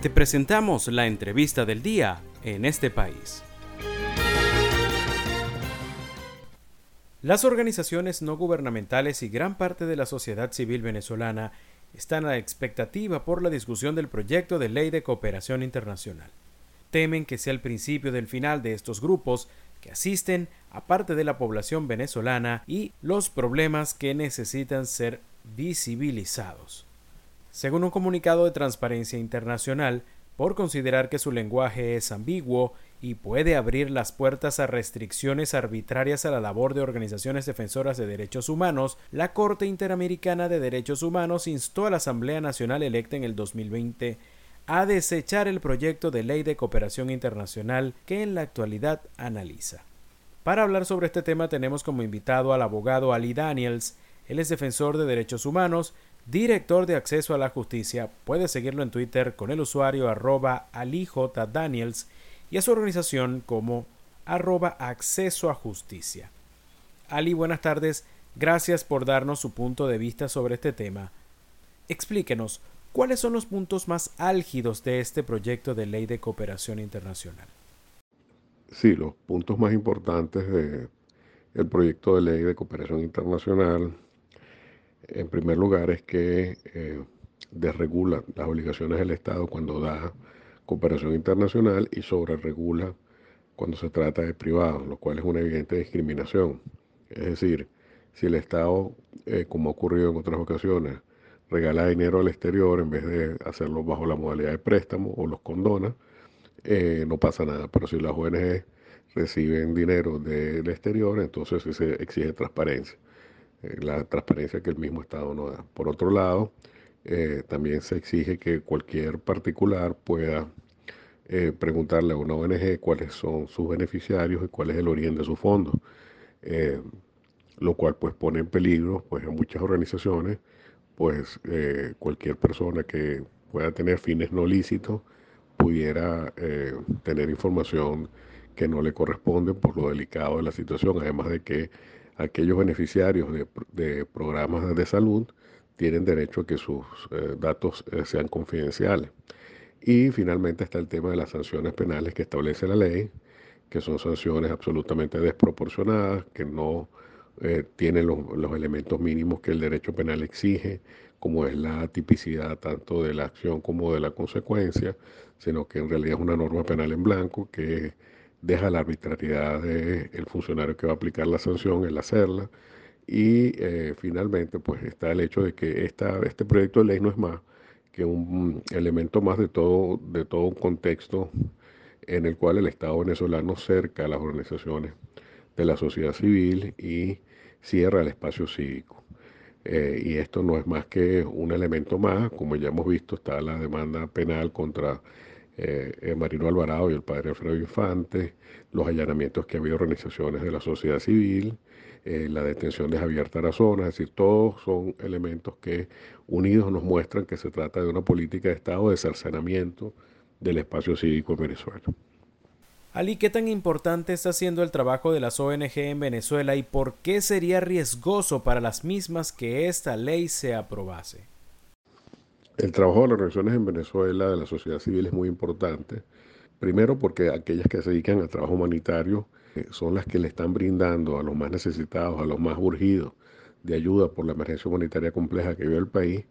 Te presentamos la entrevista del día en este país. Las organizaciones no gubernamentales y gran parte de la sociedad civil venezolana están a la expectativa por la discusión del proyecto de ley de cooperación internacional. Temen que sea el principio del final de estos grupos que asisten a parte de la población venezolana y los problemas que necesitan ser visibilizados. Según un comunicado de Transparencia Internacional, por considerar que su lenguaje es ambiguo y puede abrir las puertas a restricciones arbitrarias a la labor de organizaciones defensoras de derechos humanos, la Corte Interamericana de Derechos Humanos instó a la Asamblea Nacional electa en el 2020 a desechar el proyecto de ley de cooperación internacional que en la actualidad analiza. Para hablar sobre este tema tenemos como invitado al abogado Ali Daniels, él es defensor de derechos humanos, director de acceso a la justicia, puede seguirlo en Twitter con el usuario arroba Daniels y a su organización como arroba acceso a justicia. Ali, buenas tardes, gracias por darnos su punto de vista sobre este tema. Explíquenos, ¿cuáles son los puntos más álgidos de este proyecto de ley de cooperación internacional? Sí, los puntos más importantes del proyecto de ley de cooperación internacional, en primer lugar, es que eh, desregula las obligaciones del Estado cuando da cooperación internacional y sobre regula cuando se trata de privados, lo cual es una evidente discriminación. Es decir, si el Estado, eh, como ha ocurrido en otras ocasiones, regala dinero al exterior en vez de hacerlo bajo la modalidad de préstamo o los condona, eh, no pasa nada. Pero si las ONG reciben dinero del exterior, entonces se exige transparencia, eh, la transparencia que el mismo Estado no da. Por otro lado, eh, también se exige que cualquier particular pueda eh, preguntarle a una ONG cuáles son sus beneficiarios y cuál es el origen de su fondo, eh, lo cual pues pone en peligro pues a muchas organizaciones, pues cualquier persona que pueda tener fines no lícitos pudiera tener información que no le corresponde por lo delicado de la situación, además de que aquellos beneficiarios de, de programas de salud tienen derecho a que sus eh, datos eh, sean confidenciales. Y finalmente está el tema de las sanciones penales que establece la ley, que son sanciones absolutamente desproporcionadas, que no eh, tienen los, los, elementos mínimos que el derecho penal exige, como es la tipicidad tanto de la acción como de la consecuencia, sino que en realidad es una norma penal en blanco que deja la arbitrariedad del funcionario que va a aplicar la sanción, el hacerla, y eh, finalmente, pues está el hecho de que esta, este proyecto de ley no es más que un elemento más de todo, de todo un contexto en el cual el Estado venezolano cerca a las organizaciones de la sociedad civil y cierra el espacio cívico. Eh, y esto no es más que un elemento más, como ya hemos visto, está la demanda penal contra eh, Marino Alvarado y el padre Alfredo Infante, los allanamientos que ha habido organizaciones de la sociedad civil, eh, la detención de Javier Tarazona, es decir, todos son elementos que unidos nos muestran que se trata de una política de Estado de cercenamiento del espacio cívico en Venezuela. Ali, ¿qué tan importante está siendo el trabajo de las ONG en Venezuela y por qué sería riesgoso para las mismas que esta ley se aprobase? El trabajo de las organizaciones en Venezuela, de la sociedad civil, es muy importante. Primero porque aquellas que se dedican al trabajo humanitario son las que le están brindando a los más necesitados, a los más urgidos de ayuda por la emergencia humanitaria compleja que vive el país,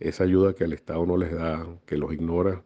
esa ayuda que el Estado no les da, que los ignora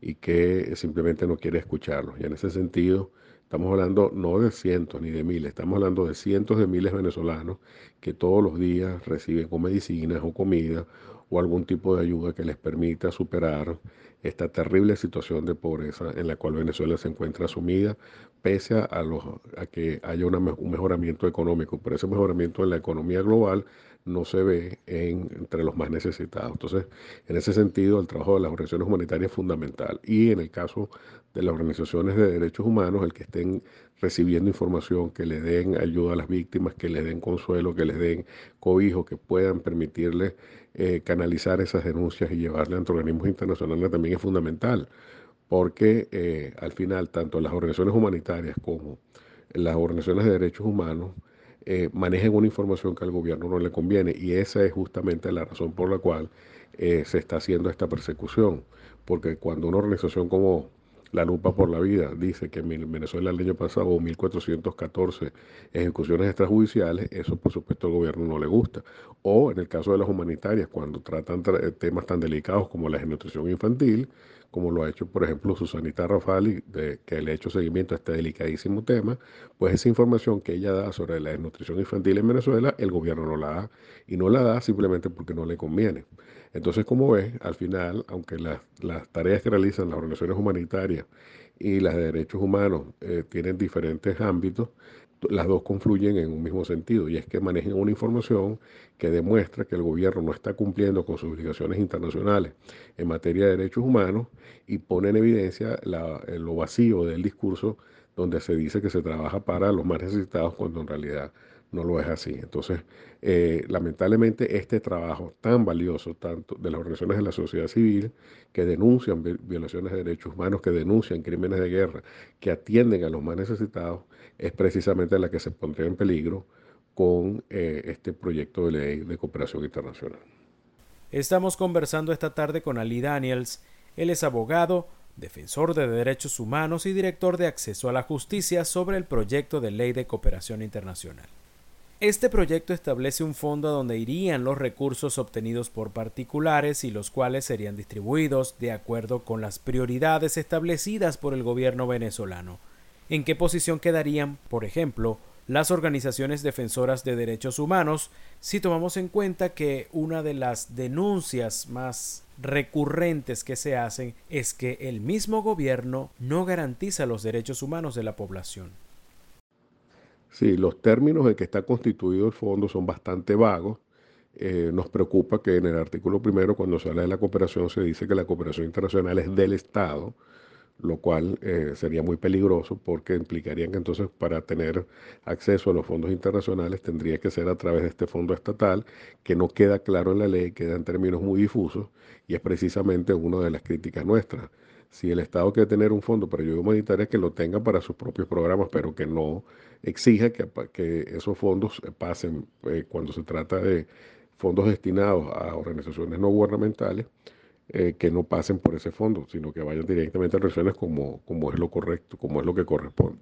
y que simplemente no quiere escucharlos. Y en ese sentido, estamos hablando no de cientos ni de miles, estamos hablando de cientos de miles de venezolanos que todos los días reciben con medicinas o comida o algún tipo de ayuda que les permita superar esta terrible situación de pobreza en la cual Venezuela se encuentra sumida, pese a, los, a que haya un mejoramiento económico. Pero ese mejoramiento en la economía global no se ve entre los más necesitados. Entonces, en ese sentido, el trabajo de las organizaciones humanitarias es fundamental. Y en el caso de las organizaciones de derechos humanos, el que estén recibiendo información, que le den ayuda a las víctimas, que les den consuelo, que les den cobijo, que puedan permitirles eh, canalizar esas denuncias y llevarlas ante organismos internacionales también es fundamental, porque eh, al final tanto las organizaciones humanitarias como las organizaciones de derechos humanos eh, manejen una información que al gobierno no le conviene. Y esa es justamente la razón por la cual eh, se está haciendo esta persecución. Porque cuando una organización como la lupa por la vida dice que en Venezuela el año pasado hubo 1.414 ejecuciones extrajudiciales, eso por supuesto al gobierno no le gusta. O en el caso de las humanitarias, cuando tratan temas tan delicados como la desnutrición infantil, como lo ha hecho, por ejemplo, Susanita Rafali, de, que le ha hecho seguimiento a este delicadísimo tema, pues esa información que ella da sobre la desnutrición infantil en Venezuela, el gobierno no la da. Y no la da simplemente porque no le conviene. Entonces, como ves, al final, aunque las, tareas que realizan las organizaciones humanitarias y las de derechos humanos eh, tienen diferentes ámbitos, las dos confluyen en un mismo sentido y es que manejen una información que demuestra que el gobierno no está cumpliendo con sus obligaciones internacionales en materia de derechos humanos y pone en evidencia lo vacío del discurso donde se dice que se trabaja para los más necesitados cuando en realidad no lo es así. Entonces, eh, lamentablemente, este trabajo tan valioso, tanto de las organizaciones de la sociedad civil, que denuncian violaciones de derechos humanos, que denuncian crímenes de guerra, que atienden a los más necesitados, es precisamente la que se pondría en peligro con eh, este proyecto de ley de cooperación internacional. Estamos conversando esta tarde con Ali Daniels. Él es abogado, defensor de derechos humanos y director de acceso a la justicia sobre el proyecto de ley de cooperación internacional. Este proyecto establece un fondo a donde irían los recursos obtenidos por particulares y los cuales serían distribuidos de acuerdo con las prioridades establecidas por el gobierno venezolano. ¿En qué posición quedarían, por ejemplo, las organizaciones defensoras de derechos humanos si tomamos en cuenta que una de las denuncias más recurrentes que se hacen es que el mismo gobierno no garantiza los derechos humanos de la población? Sí, los términos en que está constituido el fondo son bastante vagos. Eh, nos preocupa que en el artículo primero, cuando se habla de la cooperación, se dice que la cooperación internacional es del Estado, lo cual eh, sería muy peligroso porque implicaría que entonces para tener acceso a los fondos internacionales tendría que ser a través de este fondo estatal, que no queda claro en la ley, queda en términos muy difusos y es precisamente una de las críticas nuestras si el Estado quiere tener un fondo para ayuda humanitaria, que lo tenga para sus propios programas, pero que no exija que, que esos fondos pasen eh, cuando se trata de fondos destinados a organizaciones no gubernamentales, eh, que no pasen por ese fondo, sino que vayan directamente a regiones como, como es lo correcto, como es lo que corresponde.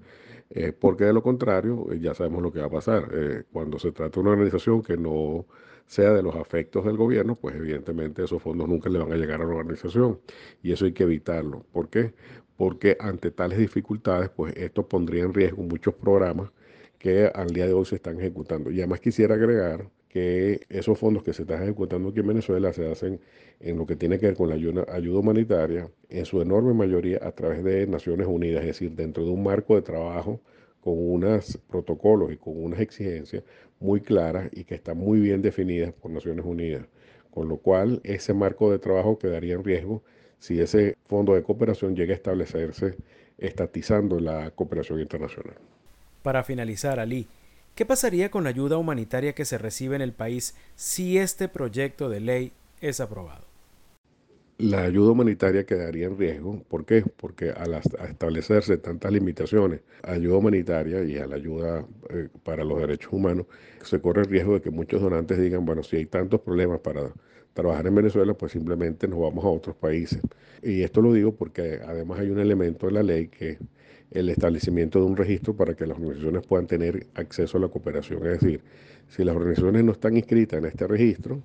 Eh, porque de lo contrario, ya sabemos lo que va a pasar. cuando se trata de una organización que no sea de los afectos del gobierno, pues evidentemente esos fondos nunca le van a llegar a la organización y eso hay que evitarlo. ¿Por qué? Porque ante tales dificultades, pues esto pondría en riesgo muchos programas que al día de hoy se están ejecutando. Y además quisiera agregar que esos fondos que se están ejecutando aquí en Venezuela se hacen en lo que tiene que ver con la ayuda, humanitaria, en su enorme mayoría a través de Naciones Unidas, es decir, dentro de un marco de trabajo con unos protocolos y con unas exigencias muy claras y que están muy bien definidas por Naciones Unidas. Con lo cual, ese marco de trabajo quedaría en riesgo si ese fondo de cooperación llega a establecerse estatizando la cooperación internacional. Para finalizar, Ali, ¿qué pasaría con la ayuda humanitaria que se recibe en el país si este proyecto de ley es aprobado? La ayuda humanitaria quedaría en riesgo. ¿Por qué? Porque al establecerse tantas limitaciones a ayuda humanitaria y a la ayuda eh, para los derechos humanos, se corre el riesgo de que muchos donantes digan, bueno, si hay tantos problemas para trabajar en Venezuela, pues simplemente nos vamos a otros países. Y esto lo digo porque además hay un elemento de la ley que es el establecimiento de un registro para que las organizaciones puedan tener acceso a la cooperación. Es decir, si las organizaciones no están inscritas en este registro,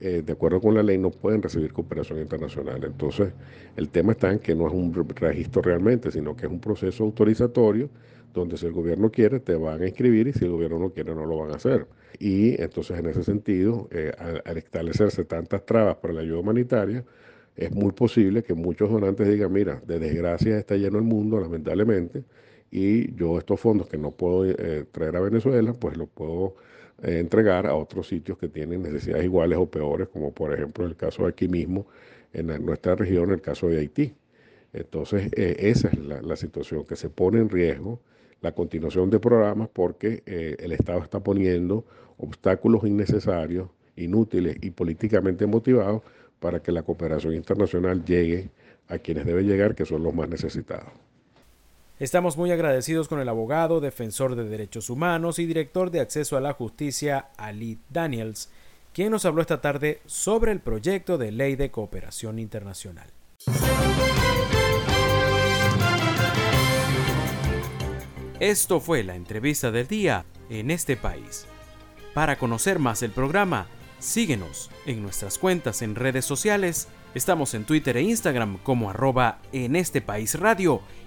eh, de acuerdo con la ley, no pueden recibir cooperación internacional. Entonces, el tema está en que no es un registro realmente, sino que es un proceso autorizatorio donde si el gobierno quiere, te van a inscribir y si el gobierno no quiere, no lo van a hacer. Y entonces, en ese sentido, eh, al, establecerse tantas trabas para la ayuda humanitaria, es muy posible que muchos donantes digan, mira, de desgracia está lleno el mundo, lamentablemente, y yo estos fondos que no puedo eh, traer a Venezuela, pues los puedo eh, entregar a otros sitios que tienen necesidades iguales o peores, como por ejemplo el caso de aquí mismo, en nuestra región, el caso de Haití. Entonces, eh, esa es la, situación, que se pone en riesgo la continuación de programas porque eh, el Estado está poniendo obstáculos innecesarios, inútiles y políticamente motivados para que la cooperación internacional llegue a quienes debe llegar, que son los más necesitados. Estamos muy agradecidos con el abogado, defensor de derechos humanos y director de acceso a la justicia, Ali Daniels, quien nos habló esta tarde sobre el proyecto de ley de cooperación internacional. Esto fue la entrevista del día en este país. Para conocer más el programa, síguenos en nuestras cuentas en redes sociales. Estamos en Twitter e Instagram como arroba en este país radio